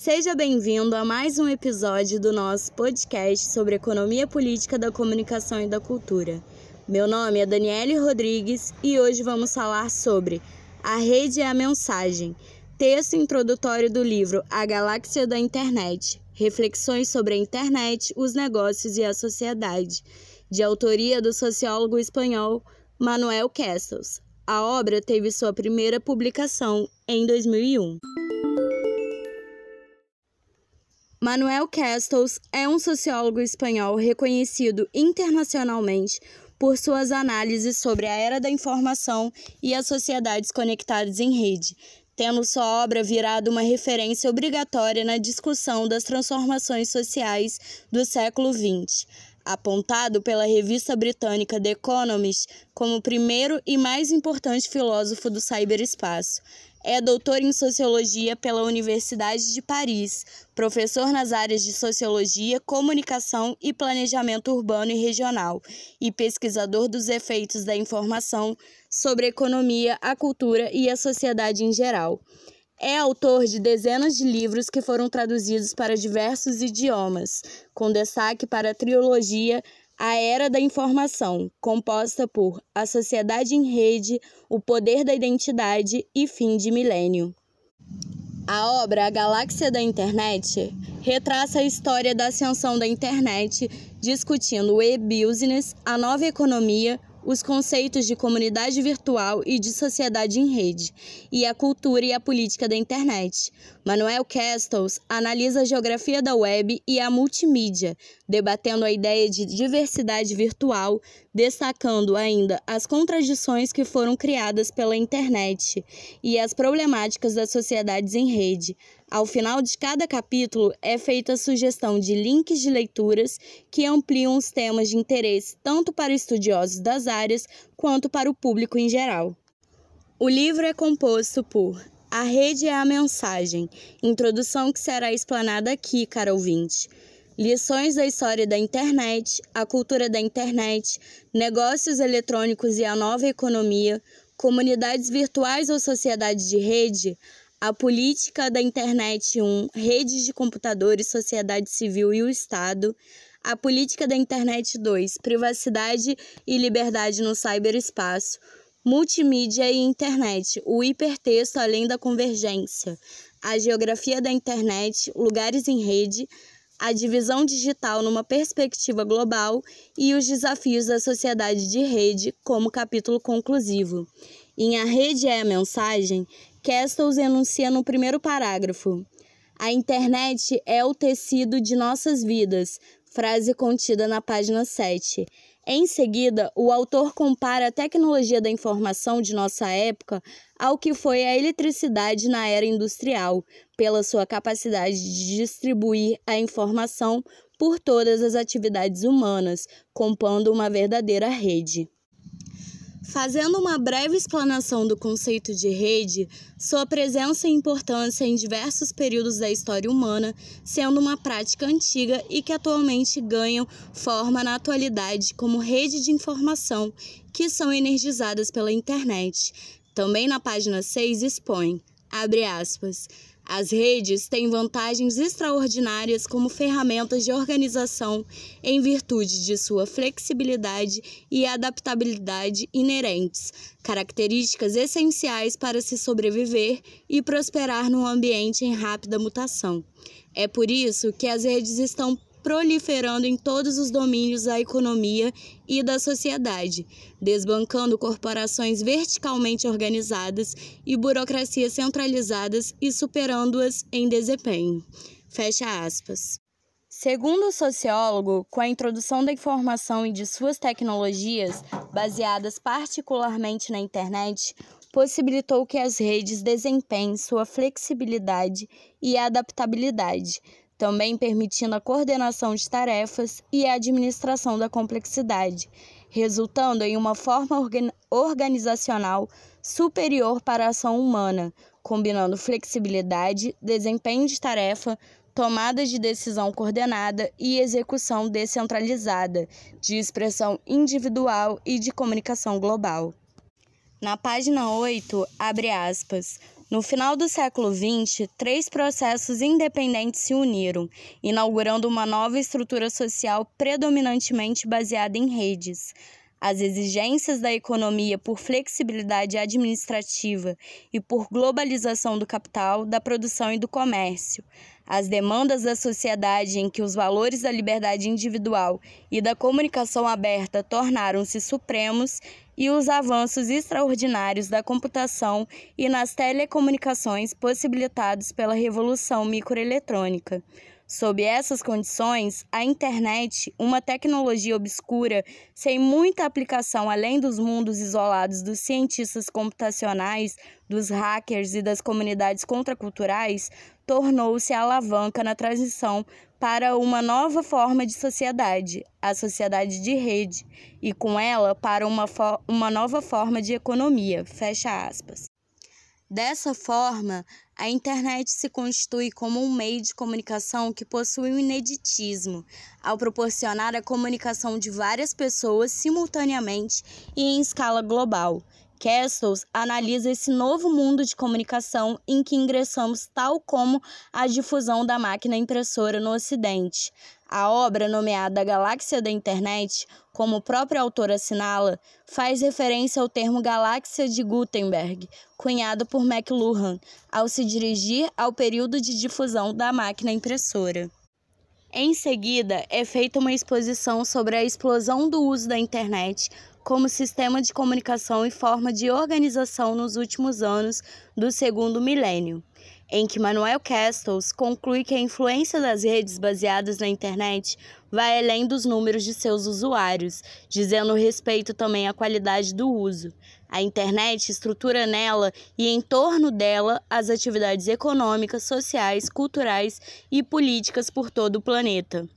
Seja bem-vindo a mais um episódio do nosso podcast sobre economia política da comunicação e da cultura. Meu nome é Daniele Rodrigues e hoje vamos falar sobre A Rede e a Mensagem, texto introdutório do livro A Galáxia da Internet Reflexões sobre a Internet, os Negócios e a Sociedade, de autoria do sociólogo espanhol Manuel Castells. A obra teve sua primeira publicação em 2001. Manuel Castells é um sociólogo espanhol reconhecido internacionalmente por suas análises sobre a era da informação e as sociedades conectadas em rede, tendo sua obra virado uma referência obrigatória na discussão das transformações sociais do século XX, apontado pela revista britânica The Economist como o primeiro e mais importante filósofo do cyberespaço. É doutor em Sociologia pela Universidade de Paris, professor nas áreas de Sociologia, Comunicação e Planejamento Urbano e Regional, e pesquisador dos efeitos da informação sobre a economia, a cultura e a sociedade em geral. É autor de dezenas de livros que foram traduzidos para diversos idiomas, com destaque para a trilogia A Era da Informação, composta por A Sociedade em Rede, O Poder da Identidade e Fim de Milênio. A obra A Galáxia da Internet retraça a história da ascensão da internet, discutindo o e-business, a nova economia, os conceitos de comunidade virtual e de sociedade em rede, e a cultura e a política da internet. Manuel Castells analisa a geografia da web e a multimídia, debatendo a ideia de diversidade virtual, destacando ainda as contradições que foram criadas pela internet e as problemáticas das sociedades em rede, ao final de cada capítulo é feita a sugestão de links de leituras que ampliam os temas de interesse tanto para estudiosos das áreas quanto para o público em geral. O livro é composto por A Rede é a Mensagem, introdução que será explanada aqui, cara ouvinte. Lições da história da internet, a cultura da internet, negócios eletrônicos e a nova economia, comunidades virtuais ou sociedade de rede, a política da internet 1, redes de computadores, sociedade civil e o Estado. A política da internet 2, privacidade e liberdade no cyberespaço. Multimídia e internet, o hipertexto além da convergência. A geografia da internet, lugares em rede, a divisão digital numa perspectiva global e os desafios da sociedade de rede como capítulo conclusivo. Em A Rede é a Mensagem, Castells enuncia no primeiro parágrafo: A internet é o tecido de nossas vidas, frase contida na página 7. Em seguida, o autor compara a tecnologia da informação de nossa época ao que foi a eletricidade na era industrial, pela sua capacidade de distribuir a informação por todas as atividades humanas, compondo uma verdadeira rede. Fazendo uma breve explanação do conceito de rede, sua presença e importância em diversos períodos da história humana, sendo uma prática antiga e que atualmente ganham forma na atualidade como rede de informação que são energizadas pela internet. Também na página 6 expõe, abre aspas, as redes têm vantagens extraordinárias como ferramentas de organização em virtude de sua flexibilidade e adaptabilidade inerentes, características essenciais para se sobreviver e prosperar num ambiente em rápida mutação. É por isso que as redes estão proliferando em todos os domínios da economia e da sociedade, desbancando corporações verticalmente organizadas e burocracias centralizadas e superando-as em desempenho. Fecha aspas. Segundo o sociólogo, com a introdução da informação e de suas tecnologias, baseadas particularmente na internet, possibilitou que as redes desempenhem sua flexibilidade e adaptabilidade, também permitindo a coordenação de tarefas e a administração da complexidade, resultando em uma forma organizacional superior para a ação humana, combinando flexibilidade, desempenho de tarefa, tomada de decisão coordenada e execução descentralizada, de expressão individual e de comunicação global. Na página 8, abre aspas, No final do século XX, três processos independentes se uniram, inaugurando uma nova estrutura social predominantemente baseada em redes. As exigências da economia por flexibilidade administrativa e por globalização do capital, da produção e do comércio. As demandas da sociedade em que os valores da liberdade individual e da comunicação aberta tornaram-se supremos e os avanços extraordinários da computação e nas telecomunicações possibilitados pela revolução microeletrônica. Sob essas condições, a internet, uma tecnologia obscura sem muita aplicação além dos mundos isolados dos cientistas computacionais, dos hackers e das comunidades contraculturais, tornou-se a alavanca na transição para uma nova forma de sociedade, a sociedade de rede, e com ela para uma, uma nova forma de economia. Fecha aspas. Dessa forma, a internet se constitui como um meio de comunicação que possui um ineditismo, ao proporcionar a comunicação de várias pessoas simultaneamente e em escala global. Castles analisa esse novo mundo de comunicação em que ingressamos, tal como a difusão da máquina impressora no Ocidente. A obra, nomeada Galáxia da Internet, como o próprio autor assinala, faz referência ao termo Galáxia de Gutenberg, cunhado por McLuhan, ao se dirigir ao período de difusão da máquina impressora. Em seguida, é feita uma exposição sobre a explosão do uso da internet como sistema de comunicação e forma de organização nos últimos anos do segundo milênio, em que Manuel Castells conclui que a influência das redes baseadas na internet vai além dos números de seus usuários, dizendo respeito também à qualidade do uso. A internet estrutura nela e em torno dela as atividades econômicas, sociais, culturais e políticas por todo o planeta.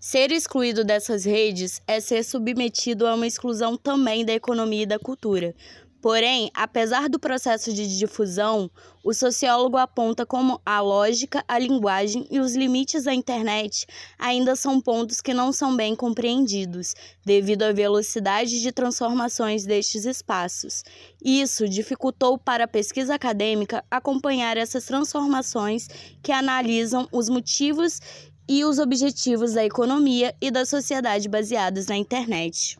Ser excluído dessas redes é ser submetido a uma exclusão também da economia e da cultura. Porém, apesar do processo de difusão, o sociólogo aponta como a lógica, a linguagem e os limites da internet ainda são pontos que não são bem compreendidos, devido à velocidade de transformações destes espaços. Isso dificultou para a pesquisa acadêmica acompanhar essas transformações que analisam os motivos e os objetivos da economia e da sociedade baseados na internet.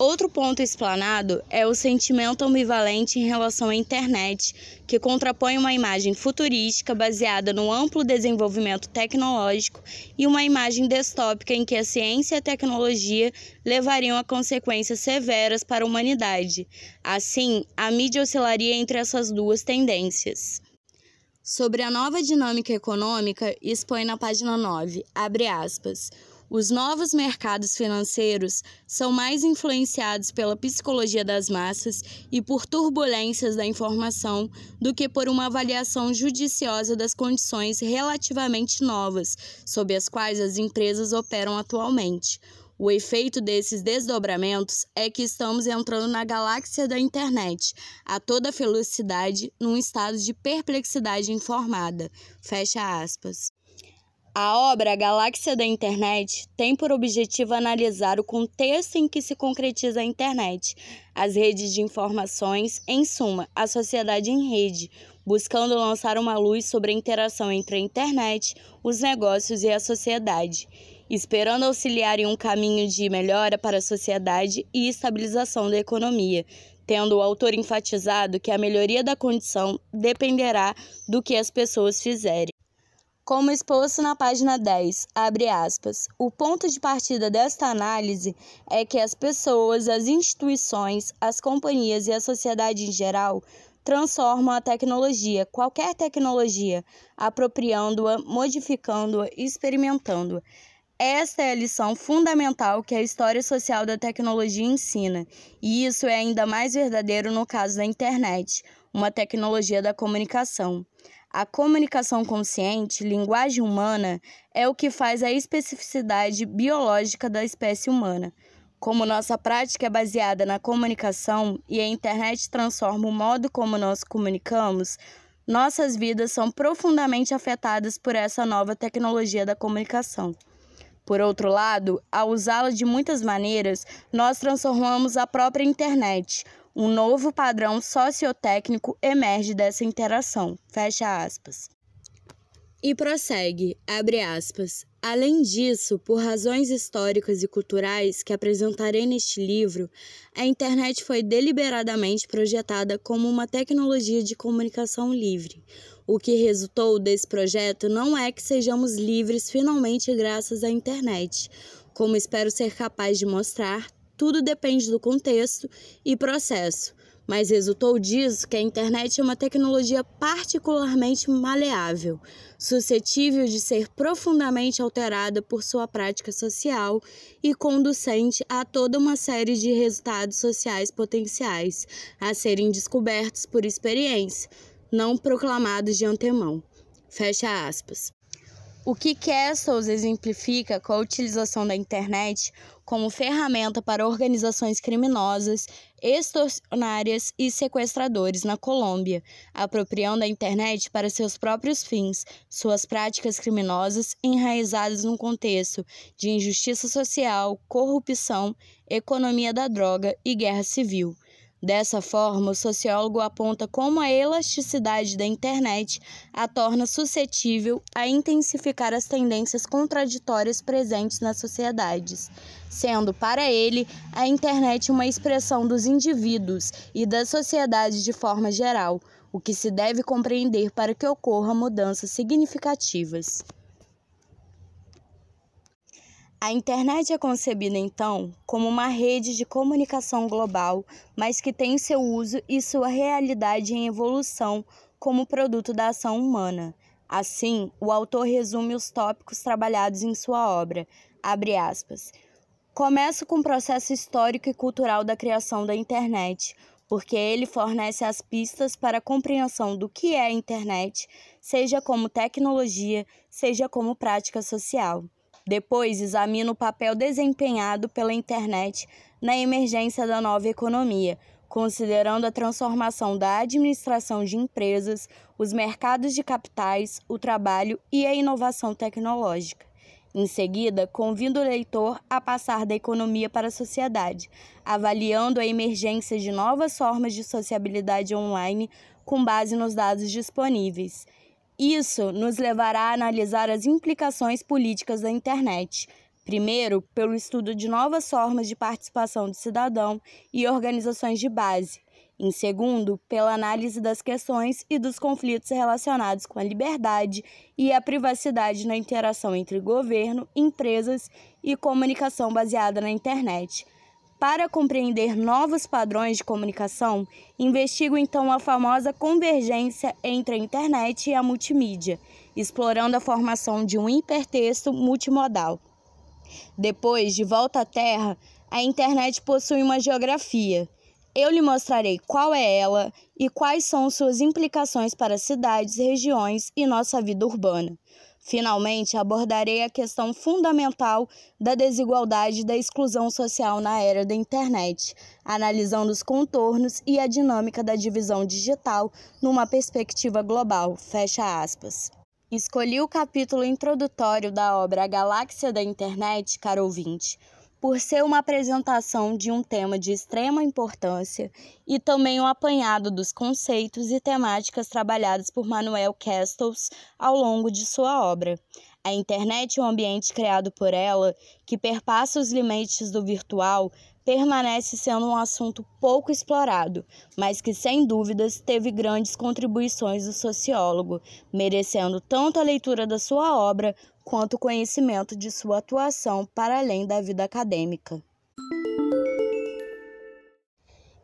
Outro ponto explanado é o sentimento ambivalente em relação à internet, que contrapõe uma imagem futurística baseada no amplo desenvolvimento tecnológico e uma imagem distópica em que a ciência e a tecnologia levariam a consequências severas para a humanidade. Assim, a mídia oscilaria entre essas duas tendências. Sobre a nova dinâmica econômica, expõe na página 9, abre aspas. Os novos mercados financeiros são mais influenciados pela psicologia das massas e por turbulências da informação do que por uma avaliação judiciosa das condições relativamente novas sob as quais as empresas operam atualmente. O efeito desses desdobramentos é que estamos entrando na galáxia da internet, a toda velocidade, num estado de perplexidade informada. Fecha aspas. A obra Galáxia da Internet tem por objetivo analisar o contexto em que se concretiza a internet, as redes de informações, em suma, a sociedade em rede, buscando lançar uma luz sobre a interação entre a internet, os negócios e a sociedade esperando auxiliar em um caminho de melhora para a sociedade e estabilização da economia, tendo o autor enfatizado que a melhoria da condição dependerá do que as pessoas fizerem. Como exposto na página 10, abre aspas, o ponto de partida desta análise é que as pessoas, as instituições, as companhias e a sociedade em geral transformam a tecnologia, qualquer tecnologia, apropriando-a, modificando-a, experimentando-a. Esta é a lição fundamental que a história social da tecnologia ensina, e isso é ainda mais verdadeiro no caso da internet, uma tecnologia da comunicação. A comunicação consciente, linguagem humana, é o que faz a especificidade biológica da espécie humana. Como nossa prática é baseada na comunicação e a internet transforma o modo como nós comunicamos, nossas vidas são profundamente afetadas por essa nova tecnologia da comunicação. Por outro lado, ao usá-la de muitas maneiras, nós transformamos a própria internet, Um novo padrão sociotécnico emerge dessa interação. Fecha aspas. E prossegue, abre aspas. Além disso, por razões históricas e culturais que apresentarei neste livro, a internet foi deliberadamente projetada como uma tecnologia de comunicação livre. O que resultou desse projeto não é que sejamos livres finalmente graças à internet. Como espero ser capaz de mostrar, tudo depende do contexto e processo mas resultou disso que a internet é uma tecnologia particularmente maleável, suscetível de ser profundamente alterada por sua prática social e conducente a toda uma série de resultados sociais potenciais a serem descobertos por experiência, não proclamados de antemão. Fecha aspas. O que Castles exemplifica com a utilização da internet como ferramenta para organizações criminosas, extorsionárias e sequestradores na Colômbia, apropriando a internet para seus próprios fins, suas práticas criminosas enraizadas num contexto de injustiça social, corrupção, economia da droga e guerra civil. Dessa forma, o sociólogo aponta como a elasticidade da internet a torna suscetível a intensificar as tendências contraditórias presentes nas sociedades, sendo para ele a internet uma expressão dos indivíduos e da sociedade de forma geral, o que se deve compreender para que ocorram mudanças significativas. A internet é concebida, então, como uma rede de comunicação global, mas que tem seu uso e sua realidade em evolução como produto da ação humana. Assim, o autor resume os tópicos trabalhados em sua obra. Abre aspas. Começo com o processo histórico e cultural da criação da internet, porque ele fornece as pistas para a compreensão do que é a internet, seja como tecnologia, seja como prática social. Depois, examina o papel desempenhado pela internet na emergência da nova economia, considerando a transformação da administração de empresas, os mercados de capitais, o trabalho e a inovação tecnológica. Em seguida, convido o leitor a passar da economia para a sociedade, avaliando a emergência de novas formas de sociabilidade online com base nos dados disponíveis. Isso nos levará a analisar as implicações políticas da internet. Primeiro, pelo estudo de novas formas de participação do cidadão e organizações de base. Em segundo, pela análise das questões e dos conflitos relacionados com a liberdade e a privacidade na interação entre governo, empresas e comunicação baseada na internet. Para compreender novos padrões de comunicação, investigo então a famosa convergência entre a internet e a multimídia, explorando a formação de um hipertexto multimodal. Depois, de volta à Terra, a internet possui uma geografia. Eu lhe mostrarei qual é ela e quais são suas implicações para cidades, regiões e nossa vida urbana. Finalmente, abordarei a questão fundamental da desigualdade e da exclusão social na era da internet, analisando os contornos e a dinâmica da divisão digital numa perspectiva global. Fecha aspas. Escolhi o capítulo introdutório da obra A Galáxia da Internet, caro ouvinte, por ser uma apresentação de um tema de extrema importância e também um apanhado dos conceitos e temáticas trabalhados por Manuel Castells ao longo de sua obra. A internet é um ambiente criado por ela que perpassa os limites do virtual permanece sendo um assunto pouco explorado, mas que sem dúvidas teve grandes contribuições do sociólogo, merecendo tanto a leitura da sua obra quanto o conhecimento de sua atuação para além da vida acadêmica.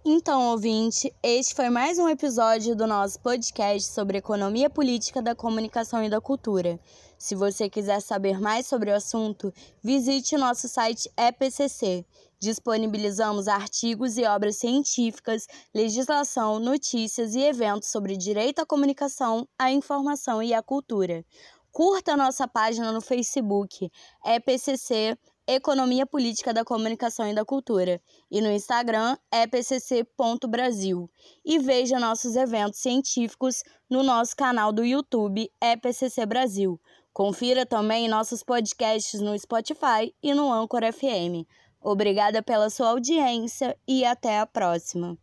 Então, ouvinte, este foi mais um episódio do nosso podcast sobre economia política da comunicação e da cultura. Se você quiser saber mais sobre o assunto, visite nosso site EPCC. Disponibilizamos artigos e obras científicas, legislação, notícias e eventos sobre direito à comunicação, à informação e à cultura. Curta nossa página no Facebook, EPCC Economia Política da Comunicação e da Cultura, e no Instagram, epcc.brasil. E veja nossos eventos científicos no nosso canal do YouTube, EPCC Brasil. Confira também nossos podcasts no Spotify e no Anchor FM. Obrigada pela sua audiência e até a próxima.